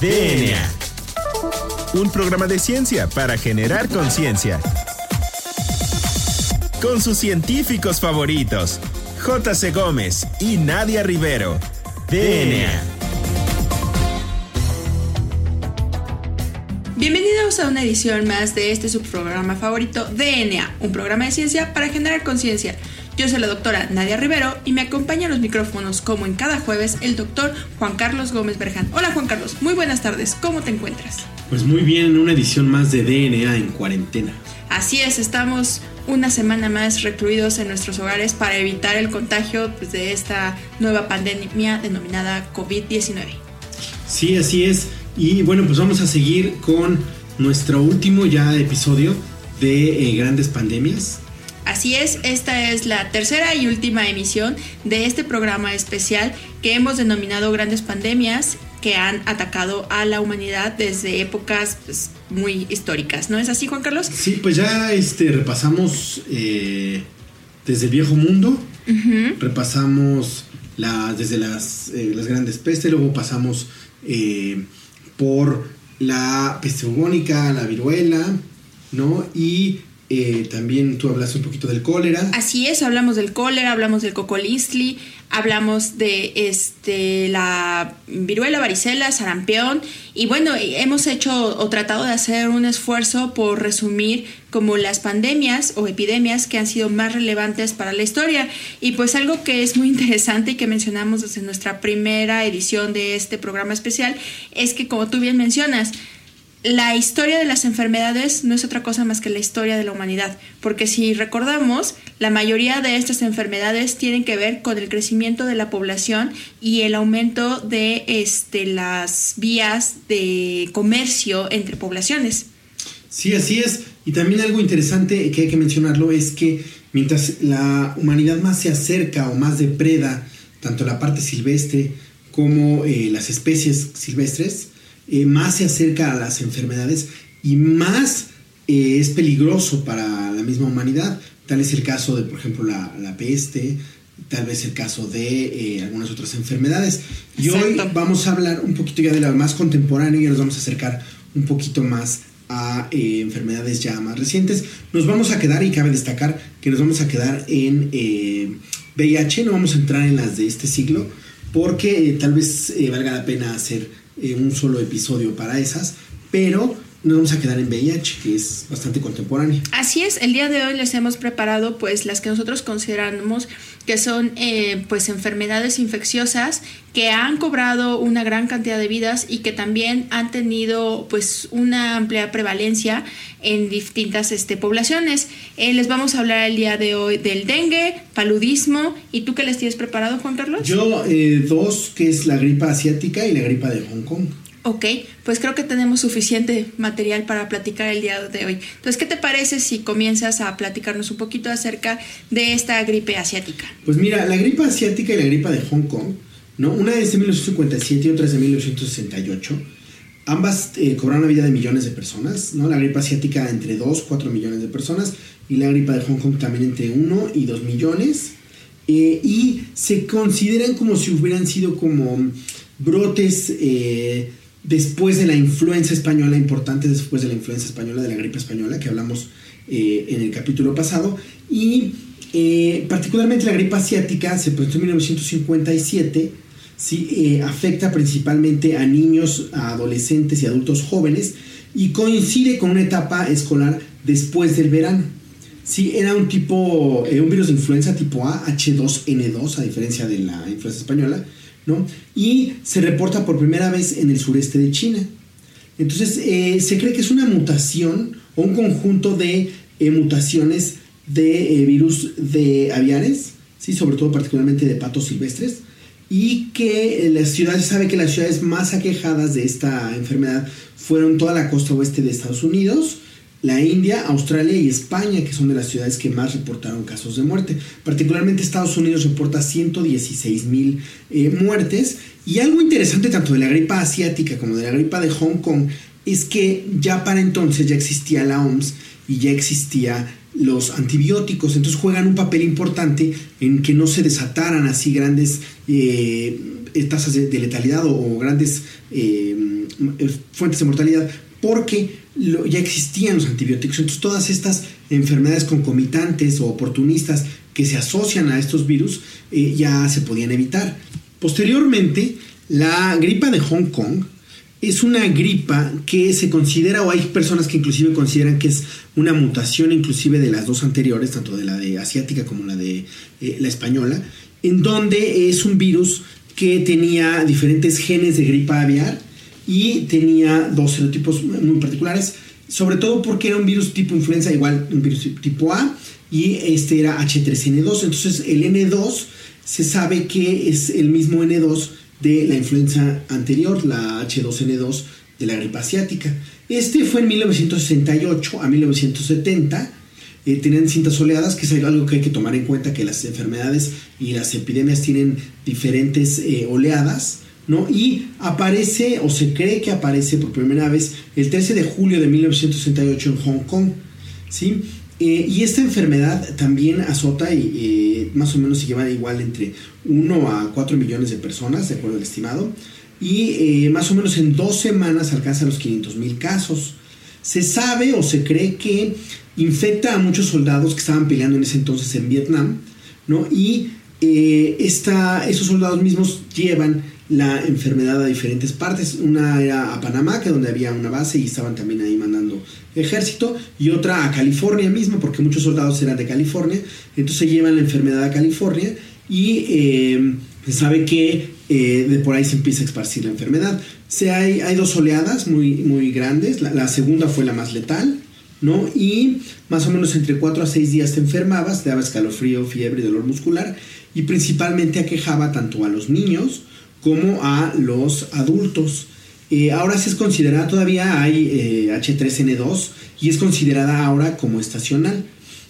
DNA. Un programa de ciencia para generar conciencia. Con sus científicos favoritos, J.C. Gómez y Nadia Rivero. DNA. Bienvenidos a una edición más de este subprograma favorito DNA, un programa de ciencia para generar conciencia. Yo soy la doctora Nadia Rivero y me acompaña en los micrófonos, como en cada jueves, el doctor Juan Carlos Gómez Berján. Hola Juan Carlos, muy buenas tardes, ¿cómo te encuentras? Pues muy bien, en una edición más de DNA en cuarentena. Así es, estamos una semana más recluidos en nuestros hogares para evitar el contagio pues, de esta nueva pandemia denominada COVID-19. Sí, así es. Y bueno, pues vamos a seguir con nuestro último ya episodio de eh, grandes pandemias. Así es, esta es la tercera y última emisión de este programa especial que hemos denominado Grandes Pandemias que han atacado a la humanidad desde épocas pues, muy históricas. ¿No es así, Juan Carlos? Sí, pues ya este, repasamos eh, desde el viejo mundo, repasamos la, desde las, eh, las, grandes pestes, luego pasamos eh, por la peste bubónica, la viruela, ¿no? Y eh, también tú hablas un poquito del cólera. Así es, hablamos del cólera, hablamos del cocolistli, hablamos de este la viruela, varicela, sarampión y bueno, hemos hecho o tratado de hacer un esfuerzo por resumir como las pandemias o epidemias que han sido más relevantes para la historia y pues algo que es muy interesante y que mencionamos desde nuestra primera edición de este programa especial es que como tú bien mencionas, la historia de las enfermedades no es otra cosa más que la historia de la humanidad, porque si recordamos, la mayoría de estas enfermedades tienen que ver con el crecimiento de la población y el aumento de este, las vías de comercio entre poblaciones. Sí, así es. Y también algo interesante que hay que mencionarlo es que mientras la humanidad más se acerca o más depreda tanto la parte silvestre como eh, las especies silvestres, eh, más se acerca a las enfermedades y más eh, es peligroso para la misma humanidad. Tal es el caso de, por ejemplo, la, peste, tal vez el caso de eh, algunas otras enfermedades. Y hoy vamos a hablar un poquito ya de la más contemporánea y nos vamos a acercar un poquito más a enfermedades ya más recientes. Nos vamos a quedar, y cabe destacar que nos vamos a quedar en VIH, no vamos a entrar en las de este siglo, porque tal vez valga la pena hacer eh, un solo episodio para esas, pero nos vamos a quedar en VIH, que es bastante contemporáneo. Así es, el día de hoy les hemos preparado pues las que nosotros consideramos que son eh, pues enfermedades infecciosas que han cobrado una gran cantidad de vidas y que también han tenido pues una amplia prevalencia en distintas este, poblaciones. Eh, les vamos a hablar el día de hoy del dengue, paludismo y tú qué les tienes preparado Juan Carlos? Yo dos, que es la gripa asiática y la gripa de Hong Kong. Ok, pues creo que tenemos suficiente material para platicar el día de hoy. Entonces, ¿qué te parece si comienzas a platicarnos un poquito acerca de esta gripe asiática? Pues mira, la gripe asiática y la gripe de Hong Kong, ¿no? Una es de 1957 y otra es de 1968. Ambas eh, cobraron la vida de millones de personas, ¿no? La gripe asiática entre 2, 4 millones de personas y la gripe de Hong Kong también entre 1 y 2 millones. Eh, y se consideran como si hubieran sido como brotes eh, después de la influencia española, importante después de la influencia española, de la gripe española, que hablamos eh, en el capítulo pasado, y eh, particularmente la gripe asiática se presentó en 1957, ¿sí? Eh, afecta principalmente a niños, a adolescentes y adultos jóvenes, y coincide con una etapa escolar después del verano. Sí, era un tipo, un virus de influenza tipo A, H2N2, a diferencia de la influenza española, y se reporta por primera vez en el sureste de China. Entonces, eh, se cree que es una mutación o un conjunto de eh, mutaciones de eh, virus de aviares, ¿sí? sobre todo particularmente de patos silvestres, y que las ciudades, sabe que las ciudades más aquejadas de esta enfermedad fueron toda la costa oeste de Estados Unidos, la India, Australia y España, que son de las ciudades que más reportaron casos de muerte. Particularmente Estados Unidos reporta 116 mil eh, muertes. Y algo interesante tanto de la gripa asiática como de la gripa de Hong Kong es que ya para entonces ya existía la OMS y ya existía los antibióticos, entonces juegan un papel importante en que no se desataran así grandes eh, tasas de, letalidad o, grandes fuentes de mortalidad porque ya existían los antibióticos. Entonces todas estas enfermedades concomitantes o oportunistas que se asocian a estos virus ya se podían evitar. Posteriormente, la gripa de Hong Kong es una gripa que se considera, o hay personas que inclusive consideran que es una mutación inclusive de las dos anteriores, tanto de la de asiática como la de eh, la española, en donde es un virus que tenía diferentes genes de gripa aviar y tenía dos serotipos muy particulares, sobre todo porque era un virus tipo influenza, igual un virus tipo A, y este era H3N2, entonces el N2 se sabe que es el mismo N2 de la influenza anterior, la H2N2 de la gripe asiática. Este fue en 1968 a 1970. Eh, tienen cintas oleadas, que es algo que hay que tomar en cuenta, que las enfermedades y las epidemias tienen diferentes eh, oleadas, ¿no? Y aparece, o se cree que aparece por primera vez, el 13 de julio de 1968 en Hong Kong, ¿sí? Eh, y esta enfermedad también azota y más o menos se lleva igual entre 1 a 4 millones de personas, de acuerdo al estimado, y eh, más o menos en dos semanas alcanza los 500 mil casos. Se sabe o se cree que infecta a muchos soldados que estaban peleando en ese entonces en Vietnam, ¿no? Y eh, esos soldados mismos llevan la enfermedad a diferentes partes. Una era a Panamá, que donde había una base y estaban también ahí mandando ejército, y otra a California mismo, porque muchos soldados eran de California, entonces llevan la enfermedad a California y eh, se sabe que eh, de por ahí se empieza a esparcir la enfermedad. Se hay, hay dos oleadas muy, muy grandes, la, segunda fue la más letal, ¿no? Y más o menos entre 4 a 6 días te enfermabas, te daba escalofrío, fiebre dolor muscular, y principalmente aquejaba tanto a los niños como a los adultos. Eh, ahora sí es considerada, todavía hay H3N2 y es considerada ahora como estacional.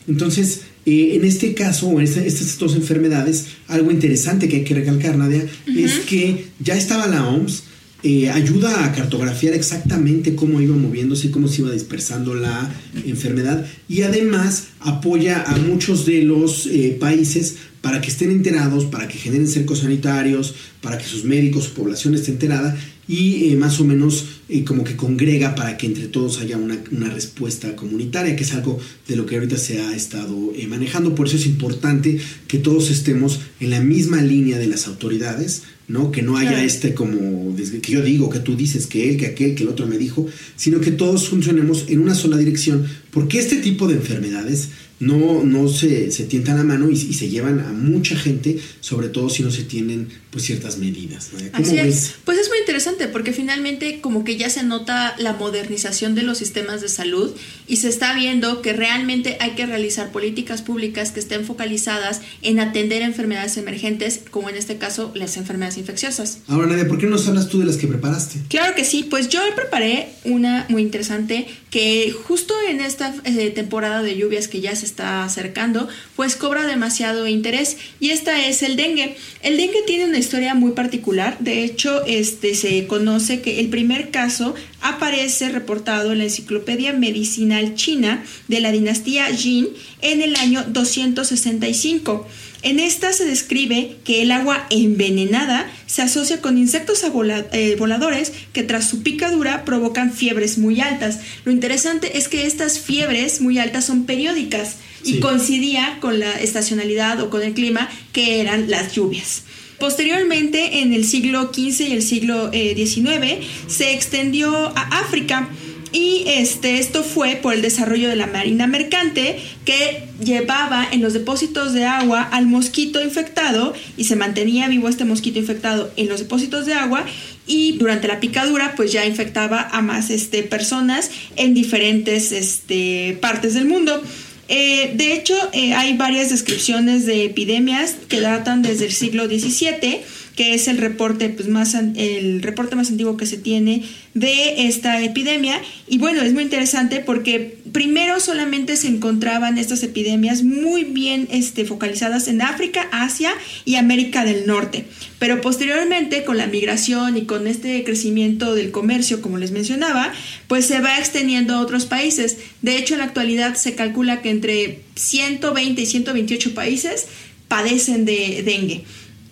Entonces, eh, en este caso, o en estas dos enfermedades, algo interesante que hay que recalcar, Nadia, es que ya estaba la OMS, eh, ayuda a cartografiar exactamente cómo iba moviéndose cómo se iba dispersando la enfermedad y además apoya a muchos de los eh, países para que estén enterados, para que generen cercos sanitarios, para que sus médicos, su población esté enterada y eh, más o menos eh, como que congrega para que entre todos haya una, respuesta comunitaria, que es algo de lo que ahorita se ha estado eh, manejando. Por eso es importante que todos estemos en la misma línea de las autoridades, ¿no? Que no haya este como que yo digo, que tú dices, que él, que aquel, que el otro me dijo, sino que todos funcionemos en una sola dirección, porque este tipo de enfermedades no, no se, se tientan la mano y, se llevan a mucha gente, sobre todo si no se tienen pues ciertas medidas. Así es. Pues es muy interesante porque finalmente como que ya se nota la modernización de los sistemas de salud y se está viendo que realmente hay que realizar políticas públicas que estén focalizadas en atender enfermedades emergentes, como en este caso las enfermedades infecciosas. Ahora, Nadia, ¿por qué no nos hablas tú de las que preparaste? Claro que sí, pues yo preparé una muy interesante que justo en esta eh, temporada de lluvias que ya se está acercando, pues cobra demasiado interés y esta es el dengue. El dengue tiene una historia muy particular, de hecho este, se conoce que el primer caso aparece reportado en la Enciclopedia Medicinal China de la dinastía Jin en el año 265. En esta se describe que el agua envenenada se asocia con insectos eh, voladores que tras su picadura provocan fiebres muy altas. Lo interesante es que estas fiebres muy altas son periódicas y coincidía con la estacionalidad o con el clima que eran las lluvias. Posteriormente, en el siglo XV y el siglo XIX, eh, se extendió a África. Y este, esto fue por el desarrollo de la marina mercante que llevaba en los depósitos de agua al mosquito infectado y se mantenía vivo este mosquito infectado en los depósitos de agua y durante la picadura pues ya infectaba a más este, personas en diferentes este, partes del mundo. Eh, de hecho, eh, hay varias descripciones de epidemias que datan desde el siglo XVII que es el reporte, pues, más, el reporte más antiguo que se tiene de esta epidemia. Y bueno, es muy interesante porque primero solamente se encontraban estas epidemias muy bien este, focalizadas en África, Asia y América del Norte. Pero posteriormente, con la migración y con este crecimiento del comercio, como les mencionaba, pues se va extendiendo a otros países. De hecho, en la actualidad se calcula que entre 120 y 128 países padecen de dengue.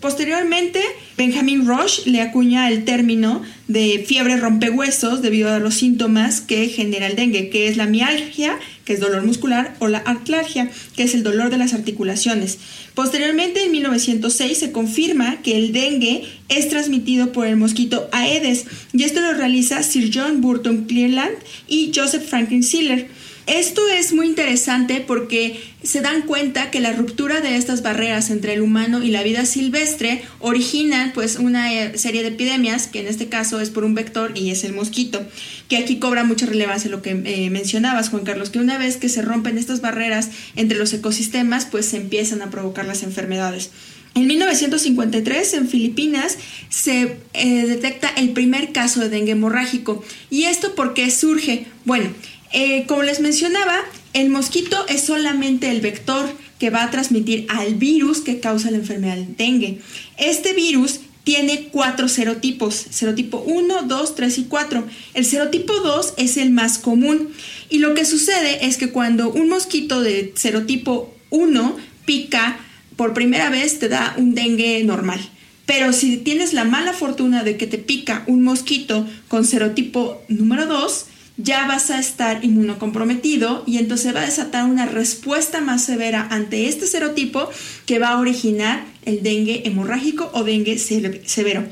Posteriormente, Benjamin Rush le acuña el término de fiebre rompehuesos debido a los síntomas que genera el dengue, que es la mialgia, que es dolor muscular, o la artlargia, que es el dolor de las articulaciones. Posteriormente, en 1906, se confirma que el dengue es transmitido por el mosquito Aedes, y esto lo realiza Sir John Burton Clearland y Joseph Franklin Siller. Esto es muy interesante porque se dan cuenta que la ruptura de estas barreras entre el humano y la vida silvestre originan pues una eh, serie de epidemias, que en este caso es por un vector y es el mosquito, que aquí cobra mucha relevancia lo que eh, mencionabas, Juan Carlos, que una vez que se rompen estas barreras entre los ecosistemas, pues se empiezan a provocar las enfermedades. En 1953, en Filipinas, se eh, detecta el primer caso de dengue hemorrágico. ¿Y esto por qué surge? Bueno, eh, como les mencionaba, el mosquito es solamente el vector que va a transmitir al virus que causa la enfermedad del dengue. Este virus tiene cuatro serotipos, serotipo 1, 2, 3 y 4. El serotipo 2 es el más común y lo que sucede es que cuando un mosquito de serotipo 1 pica por primera vez te da un dengue normal. Pero si tienes la mala fortuna de que te pica un mosquito con serotipo número 2, ya vas a estar inmunocomprometido y entonces va a desatar una respuesta más severa ante este serotipo que va a originar el dengue hemorrágico o dengue severo.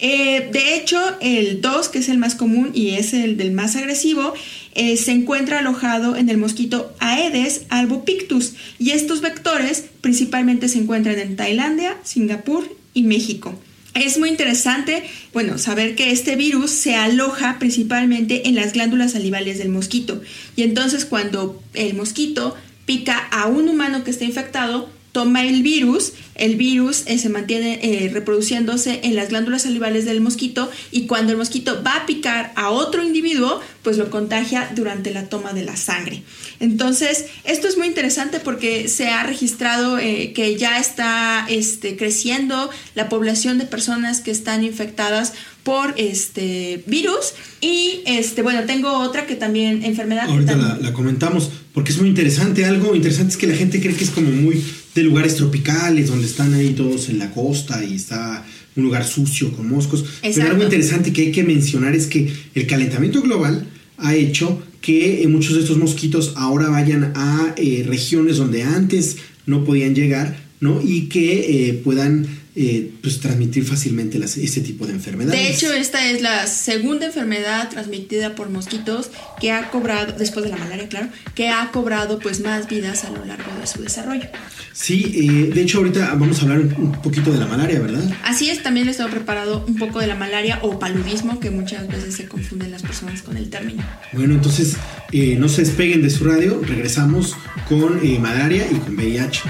Eh, de hecho, el 2, que es el más común y es el del más agresivo, eh, se encuentra alojado en el mosquito Aedes albopictus y estos vectores principalmente se encuentran en Tailandia, Singapur y México. Es muy interesante, bueno, saber que este virus se aloja principalmente en las glándulas salivales del mosquito. Y entonces cuando el mosquito pica a un humano que está infectado, toma el virus, el virus eh, se mantiene eh, reproduciéndose en las glándulas salivales del mosquito y cuando el mosquito va a picar a otro individuo, pues lo contagia durante la toma de la sangre. Entonces, esto es muy interesante porque se ha registrado eh, que ya está este, creciendo la población de personas que están infectadas por este virus y este bueno tengo otra que también enfermedad ahorita la, comentamos porque es muy interesante algo interesante es que la gente cree que es como muy de lugares tropicales donde están ahí todos en la costa y está un lugar sucio con moscos pero algo interesante que hay que mencionar es que el calentamiento global ha hecho que eh, muchos de estos mosquitos ahora vayan a eh, regiones donde antes no podían llegar, ¿no? Y que eh, puedan eh, pues transmitir fácilmente este tipo de enfermedades. De hecho, esta es la segunda enfermedad transmitida por mosquitos que ha cobrado, después de la malaria, claro, que ha cobrado pues más vidas a lo largo de su desarrollo. Sí, eh, de hecho ahorita vamos a hablar un poquito de la malaria, ¿verdad? Así es, también les tengo preparado un poco de la malaria o paludismo, que muchas veces se confunden las personas con el término. Bueno, entonces eh, no se despeguen de su radio, regresamos con malaria y con VIH.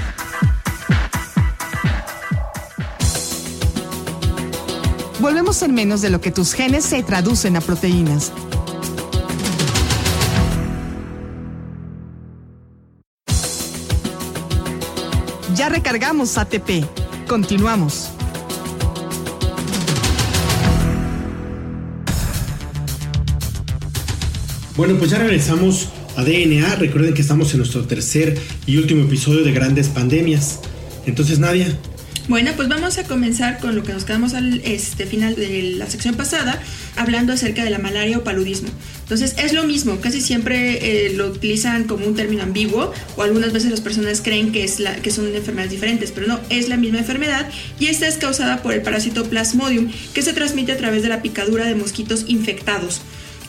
Volvemos en menos de lo que tus genes se traducen a proteínas. Ya recargamos ATP. Continuamos. Bueno, pues ya regresamos a DNA. Recuerden que estamos en nuestro tercer y último episodio de Grandes Pandemias. Entonces, Nadia, bueno, pues vamos a comenzar con lo que nos quedamos al este, final de la sección pasada, hablando acerca de la malaria o paludismo. Entonces, es lo mismo, casi siempre eh, lo utilizan como un término ambiguo, o algunas veces las personas creen que, es la, que son enfermedades diferentes, pero no, es la misma enfermedad y esta es causada por el parásito Plasmodium, que se transmite a través de la picadura de mosquitos infectados.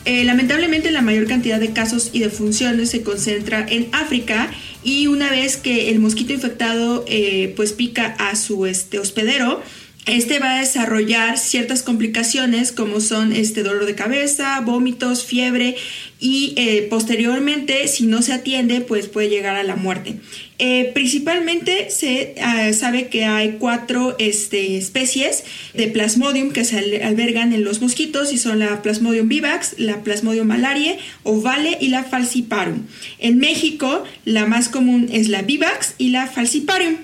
Eh, lamentablemente la mayor cantidad de casos y de funciones se concentra en África y una vez que el mosquito infectado eh, pues pica a su este, hospedero, este va a desarrollar ciertas complicaciones como son este dolor de cabeza, vómitos, fiebre y eh, posteriormente si no se atiende pues puede llegar a la muerte. Eh, principalmente se ah, sabe que hay cuatro este, especies de Plasmodium que se albergan en los mosquitos y son la Plasmodium vivax, la Plasmodium malariae, ovale y la falciparum. En México la más común es la vivax y la falciparum.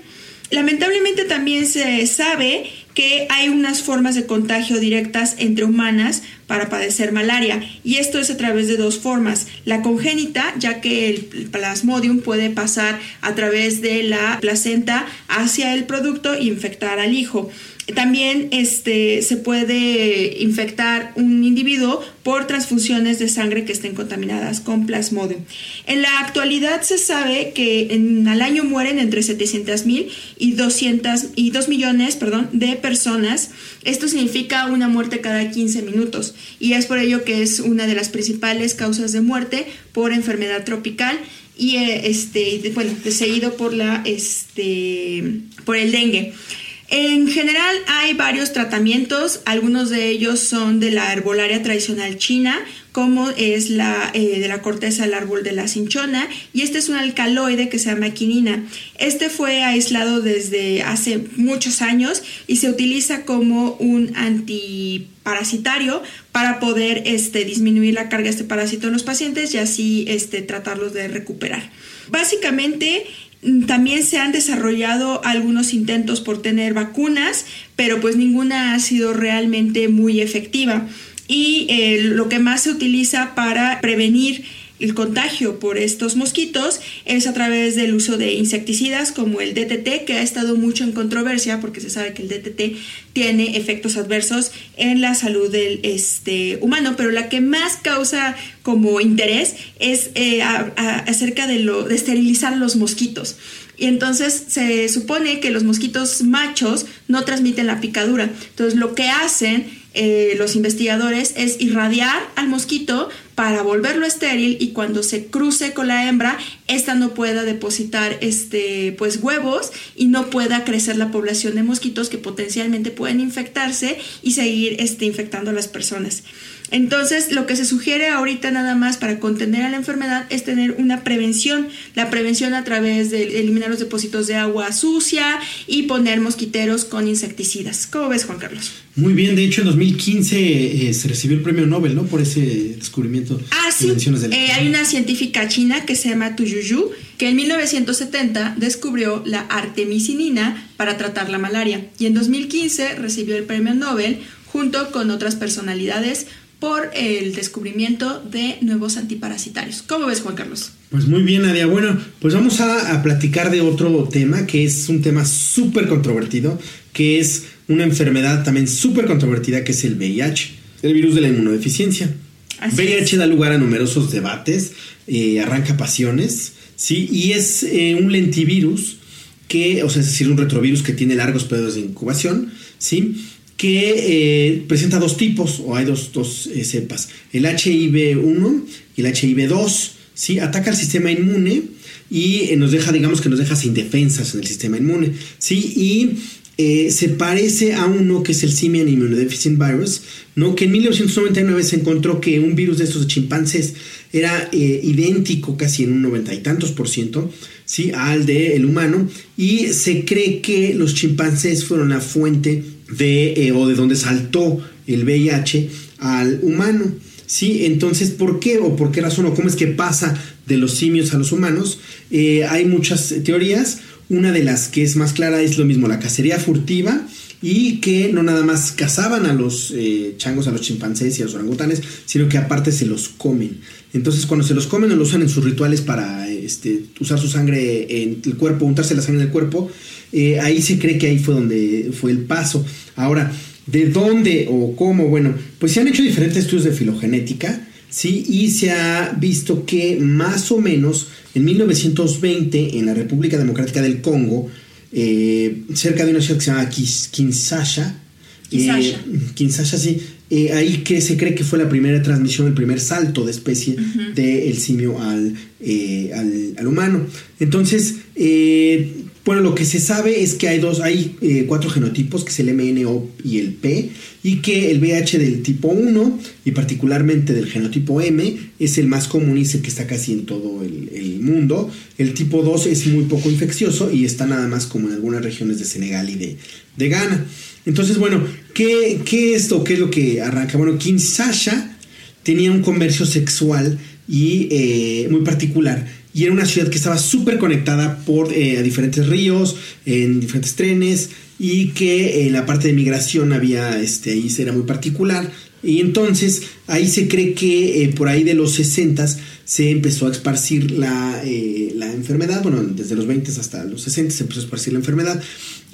Lamentablemente también se sabe que hay unas formas de contagio directas entre humanas para padecer malaria y esto es a través de dos formas. La congénita, ya que el plasmodium puede pasar a través de la placenta hacia el producto e infectar al hijo. También este, se puede infectar un individuo por transfusiones de sangre que estén contaminadas con plasmodium. En la actualidad se sabe que en, al año mueren entre 700 mil y 200 y 2 millones perdón, de personas. Esto significa una muerte cada 15 minutos y es por ello que es una de las principales causas de muerte por enfermedad tropical y eh, este bueno seguido por la este por el dengue en general hay varios tratamientos, algunos de ellos son de la herbolaria tradicional china, como es la eh, de la corteza del árbol de la cinchona, y este es un alcaloide que se llama quinina. Este fue aislado desde hace muchos años y se utiliza como un antiparasitario para poder este, disminuir la carga de este parásito en los pacientes y así este, tratarlos de recuperar. Básicamente, también se han desarrollado algunos intentos por tener vacunas, pero pues ninguna ha sido realmente muy efectiva. Y eh, lo que más se utiliza para prevenir el contagio por estos mosquitos es a través del uso de insecticidas como el DTT, que ha estado mucho en controversia porque se sabe que el DTT tiene efectos adversos en la salud del este, humano, pero la que más causa como interés es eh, acerca de, lo, de esterilizar los mosquitos. Y entonces se supone que los mosquitos machos no transmiten la picadura. Entonces lo que hacen eh, los investigadores es irradiar al mosquito para volverlo estéril y cuando se cruce con la hembra, ésta no pueda depositar este, pues, huevos y no pueda crecer la población de mosquitos que potencialmente pueden infectarse y seguir este, infectando a las personas. Entonces, lo que se sugiere ahorita nada más para contener a la enfermedad es tener una prevención, la prevención a través de eliminar los depósitos de agua sucia y poner mosquiteros con insecticidas. ¿Cómo ves, Juan Carlos? Muy bien, de hecho en 2015 eh, se recibió el premio Nobel, ¿no? Por ese descubrimiento. Ah, sí. Eh, hay una científica china que se llama Tu Yuyu, que en 1970 descubrió la artemisinina para tratar la malaria y en 2015 recibió el premio Nobel junto con otras personalidades por el descubrimiento de nuevos antiparasitarios. ¿Cómo ves, Juan Carlos? Pues muy bien, Nadia. Bueno, pues vamos a, platicar de otro tema que es un tema súper controvertido, que es una enfermedad también súper controvertida, que es el VIH, el virus de la inmunodeficiencia. VIH da lugar a numerosos debates, eh, arranca pasiones, ¿sí? Y es eh, un lentivirus que, o sea, es decir, un retrovirus que tiene largos periodos de incubación, ¿sí? Que eh, presenta dos tipos, o hay dos, eh, cepas, el HIV1 y el HIV2, ¿sí? Ataca al sistema inmune y eh, nos deja, digamos que nos deja sin defensas en el sistema inmune, ¿sí? Y se parece a uno que es el Simian Immunodeficient Virus, ¿no? que en 1999 se encontró que un virus de estos de chimpancés era idéntico casi en un noventa y tantos por ciento ¿sí? al del humano y se cree que los chimpancés fueron la fuente de, eh, o de donde saltó el VIH al humano. ¿Sí? Entonces, ¿por qué o por qué razón o cómo es que pasa de los simios a los humanos? Eh, hay muchas teorías. Una de las que es más clara es lo mismo, la cacería furtiva y que no nada más cazaban a los eh, changos, a los chimpancés y a los orangutanes, sino que aparte se los comen. Entonces cuando se los comen o lo usan en sus rituales para este, usar su sangre en el cuerpo, untarse la sangre en el cuerpo, eh, ahí se cree que ahí fue donde fue el paso. Ahora, ¿de dónde o cómo? Bueno, pues se han hecho diferentes estudios de filogenética, ¿sí? Y se ha visto que más o menos en 1920 en la República Democrática del Congo, eh, cerca de una ciudad que se llama Kinshasa, eh, Kinshasa, sí, ahí que se cree que fue la primera transmisión, el primer salto de especie del simio al, al, humano. Entonces, bueno, lo que se sabe es que hay dos, hay eh, cuatro genotipos, que es el MNO y el P, y que el VH del tipo 1 y particularmente del genotipo M es el más común y es el que está casi en todo el, mundo. El tipo 2 es muy poco infeccioso y está nada más como en algunas regiones de Senegal y de, Ghana. Entonces, bueno, ¿qué, ¿qué es esto? ¿Qué es lo que arranca? Bueno, Kinshasa tenía un comercio sexual y eh, muy particular y era una ciudad que estaba súper conectada por eh, diferentes ríos, en diferentes trenes y que en la parte de migración había, este, ahí era muy particular, Y entonces ahí se cree que eh, por ahí de los 60 se empezó a esparcir la, eh, la, enfermedad, bueno, desde los 20 hasta los 60 se empezó a esparcir la enfermedad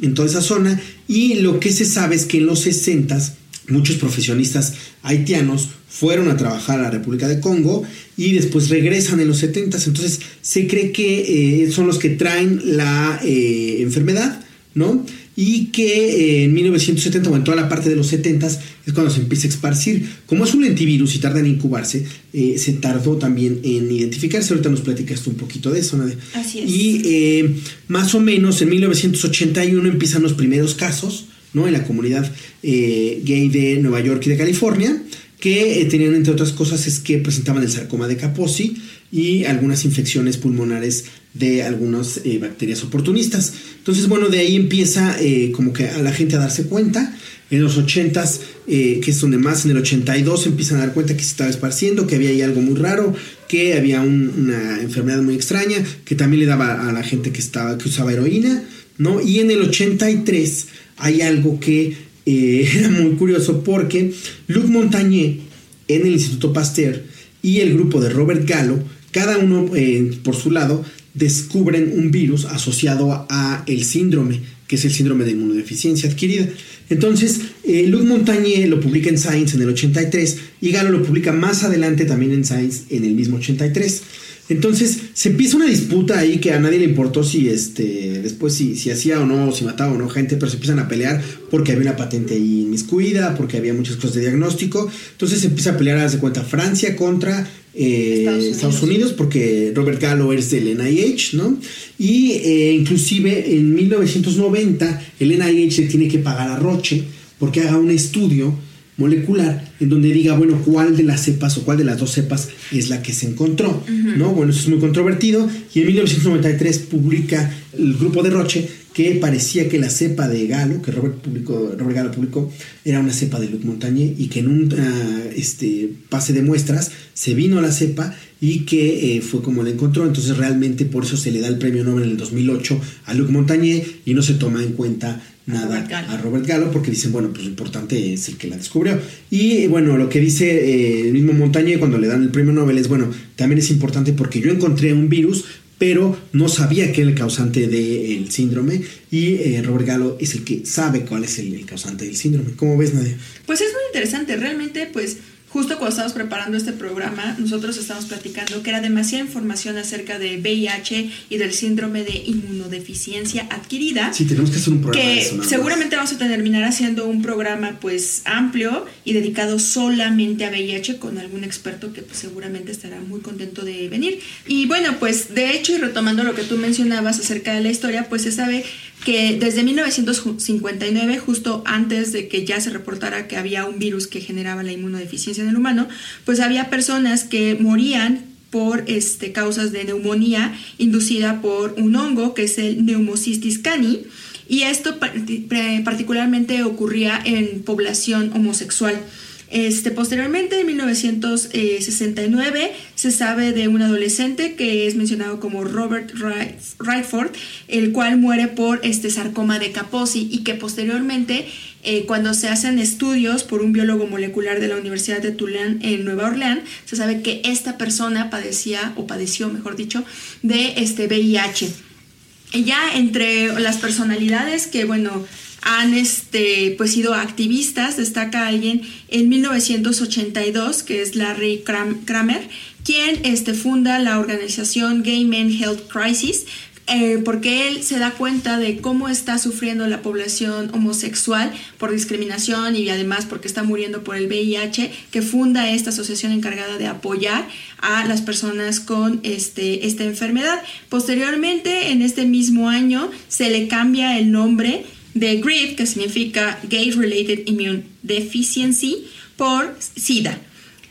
en toda esa zona. Y lo que se sabe es que en los 60 muchos profesionistas haitianos fueron a trabajar a la República de Congo y después regresan en los 70. Entonces se cree que eh, son los que traen la eh, enfermedad, ¿no? Y que eh, en 1970 o en toda la parte de los 70 es cuando se empieza a esparcir. Como es un lentivirus y tarda en incubarse, se tardó también en identificarse. Ahorita nos platicaste un poquito de eso, Nadia. Así es. Y más o menos en 1981 empiezan los primeros casos, ¿no? En la comunidad gay de Nueva York y de California que eh, tenían entre otras cosas es que presentaban el sarcoma de Kaposi y algunas infecciones pulmonares de algunas eh, bacterias oportunistas. Entonces, bueno, de ahí empieza eh, como que a la gente a darse cuenta. En los 80s, que es donde más, en el 82 empiezan a dar cuenta que se estaba esparciendo, que había ahí algo muy raro, que había una enfermedad muy extraña, que también le daba a la gente que, estaba, que usaba heroína, ¿no? Y en el 83 hay algo que eh, era muy curioso porque Luc Montagnier en el Instituto Pasteur y el grupo de Robert Gallo, cada uno eh, por su lado, descubren un virus asociado a el síndrome, que es el síndrome de inmunodeficiencia adquirida. Entonces, eh, Luc Montagnier lo publica en Science en el 83 y Gallo lo publica más adelante también en Science en el mismo 83. Entonces se empieza una disputa ahí que a nadie le importó si este después si, si hacía o no, si mataba o no gente, pero se empiezan a pelear porque había una patente ahí inmiscuida, porque había muchas cosas de diagnóstico. Entonces se empieza a pelear, a de cuenta, Francia contra eh, Estados, Unidos. porque Robert Gallo es del NIH, ¿no? Y eh, inclusive en 1990 el NIH le tiene que pagar a Roche porque haga un estudio molecular en donde diga, bueno, cuál de las cepas o cuál de las dos cepas es la que se encontró, ¿no? Bueno, eso es muy controvertido y en 1993 publica el grupo de Roche que parecía que la cepa de Galo, que Robert, publicó, Robert Galo publicó, era una cepa de Luc Montagnier y que en un ah, este, pase de muestras se vino la cepa y que eh, fue como la encontró. Entonces realmente por eso se le da el premio Nobel en el 2008 a Luc Montagnier y no se toma en cuenta nada a Robert Gallo porque dicen, bueno, pues lo importante es el que la descubrió. Y bueno, lo que dice eh, el mismo Montagnier cuando le dan el premio Nobel es, bueno, también es importante porque yo encontré un virus, pero no sabía que era el causante del síndrome y eh, Robert Gallo es el que sabe cuál es el causante del síndrome. ¿Cómo ves, Nadia? Pues es muy interesante, realmente pues justo cuando estábamos preparando este programa, nosotros estamos platicando que era demasiada información acerca de VIH y del síndrome de inmunodeficiencia adquirida. Sí, tenemos que hacer un programa. Que seguramente vamos a terminar haciendo un programa pues amplio y dedicado solamente a VIH con algún experto que pues, seguramente estará muy contento de venir. Y bueno, pues de hecho y retomando lo que tú mencionabas acerca de la historia, pues se sabe que desde 1959, justo antes de que ya se reportara que había un virus que generaba la inmunodeficiencia en el humano, pues había personas que morían por este, causas de neumonía inducida por un hongo que es el Pneumocystis cani y esto particularmente ocurría en población homosexual. Este, posteriormente, en 1969, se sabe de un adolescente que es mencionado como Robert Rightford, el cual muere por este sarcoma de Kaposi y que posteriormente, eh, cuando se hacen estudios por un biólogo molecular de la Universidad de Tulane en Nueva Orleans, se sabe que esta persona padecía, o padeció, mejor dicho, de este VIH. Ya entre las personalidades que, bueno, han este, pues, sido activistas. Destaca alguien en 1982, que es Larry Kramer, quien este, funda la organización Gay Men Health Crisis, eh, porque él se da cuenta de cómo está sufriendo la población homosexual por discriminación y además porque está muriendo por el VIH, que funda esta asociación encargada de apoyar a las personas con este, esta enfermedad. Posteriormente, en este mismo año, se le cambia el nombre de GRID, que significa Gay Related Immune Deficiency, por SIDA,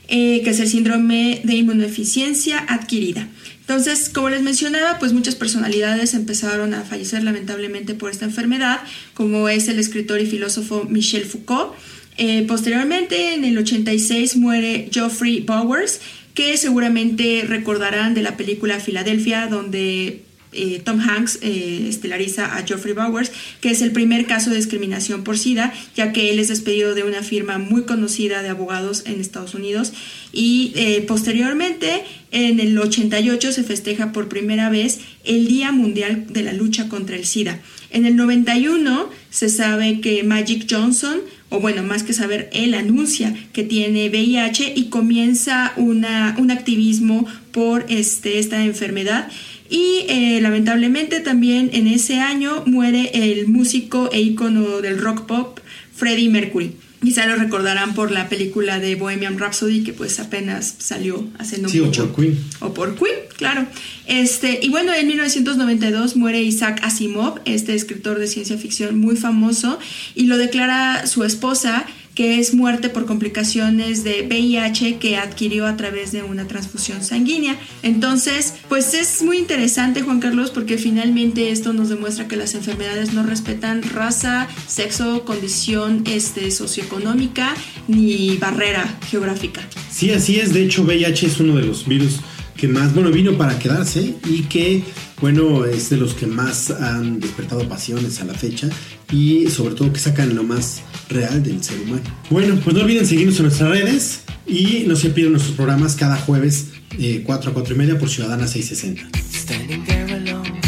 eh, que es el síndrome de inmunodeficiencia adquirida. Entonces, como les mencionaba, pues muchas personalidades empezaron a fallecer lamentablemente por esta enfermedad, como es el escritor y filósofo Michel Foucault. Eh, posteriormente, en el 86, muere Geoffrey Bowers, que seguramente recordarán de la película Filadelfia, donde eh, Tom Hanks eh, estelariza a Geoffrey Bowers, que es el primer caso de discriminación por SIDA, ya que él es despedido de una firma muy conocida de abogados en Estados Unidos. Y eh, posteriormente, en el 88, se festeja por primera vez el Día Mundial de la Lucha contra el SIDA. En el 91 se sabe que Magic Johnson, o bueno, más que saber, él anuncia que tiene VIH y comienza una, un activismo por este, esta enfermedad. Y eh, lamentablemente también en ese año muere el músico e ícono del rock pop Freddie Mercury. Quizá lo recordarán por la película de Bohemian Rhapsody que pues apenas salió hace no Sí, o mucho. por Queen. O por Queen, claro. Este, y bueno, en 1992 muere Isaac Asimov, este escritor de ciencia ficción muy famoso, y lo declara su esposa, que es muerte por complicaciones de VIH que adquirió a través de una transfusión sanguínea. Entonces, pues es muy interesante, Juan Carlos, porque finalmente esto nos demuestra que las enfermedades no respetan raza, sexo, condición este, socioeconómica ni barrera geográfica. Sí, así es. De hecho, VIH es uno de los virus que más, bueno, vino para quedarse y que, bueno, es de los que más han despertado pasiones a la fecha y sobre todo que sacan lo más real del ser humano. Bueno, pues no olviden seguirnos en nuestras redes y no se pierdan nuestros programas cada jueves eh, 4 a 4 y media por Ciudadana 660. Standing there alone,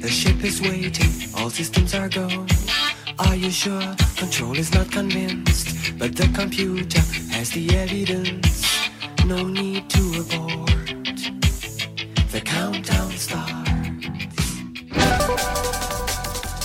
the ship is waiting, all systems are go. Are you sure? Control is not convinced, but the computer has the evidence. No need to abort.